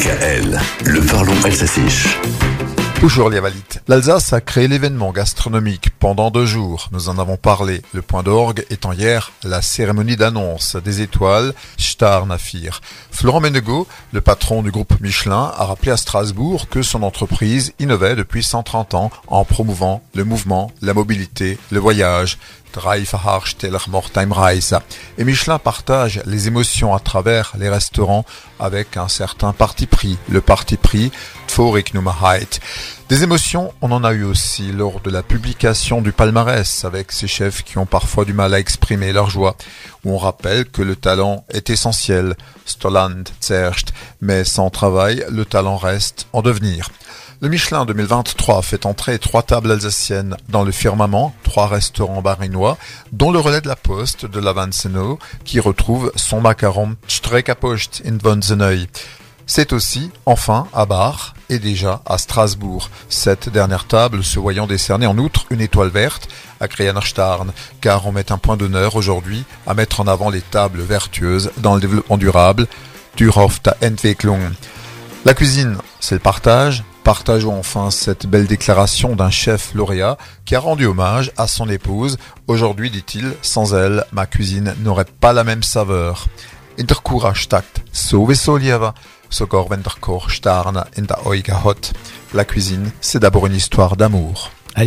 DKL, le parlons alsacien. Bonjour les Valites. L'Alsace a créé l'événement gastronomique pendant deux jours. Nous en avons parlé. Le point d'orgue étant hier la cérémonie d'annonce des étoiles Star Nafir. Florent Menego, le patron du groupe Michelin, a rappelé à Strasbourg que son entreprise innovait depuis 130 ans en promouvant le mouvement, la mobilité, le voyage. Et Michelin partage les émotions à travers les restaurants avec un certain parti pris, le parti pris Des émotions, on en a eu aussi lors de la publication du palmarès avec ces chefs qui ont parfois du mal à exprimer leur joie, où on rappelle que le talent est essentiel, Stoland, mais sans travail, le talent reste en devenir. Le Michelin 2023 fait entrer trois tables alsaciennes dans le firmament, trois restaurants barinois, dont le relais de la poste de Lavanseno, qui retrouve son macaron Streckapost in Vonzeneuil. C'est aussi, enfin, à Bar et déjà à Strasbourg. Cette dernière table se voyant décerner en outre une étoile verte à Krianarstern, car on met un point d'honneur aujourd'hui à mettre en avant les tables vertueuses dans le développement durable, du Entwicklung. La cuisine, c'est le partage, Partageons enfin cette belle déclaration d'un chef lauréat qui a rendu hommage à son épouse. Aujourd'hui, dit-il, sans elle, ma cuisine n'aurait pas la même saveur. In der sowieso sogar wenn der Koch starna in der hot. La cuisine, c'est d'abord une histoire d'amour.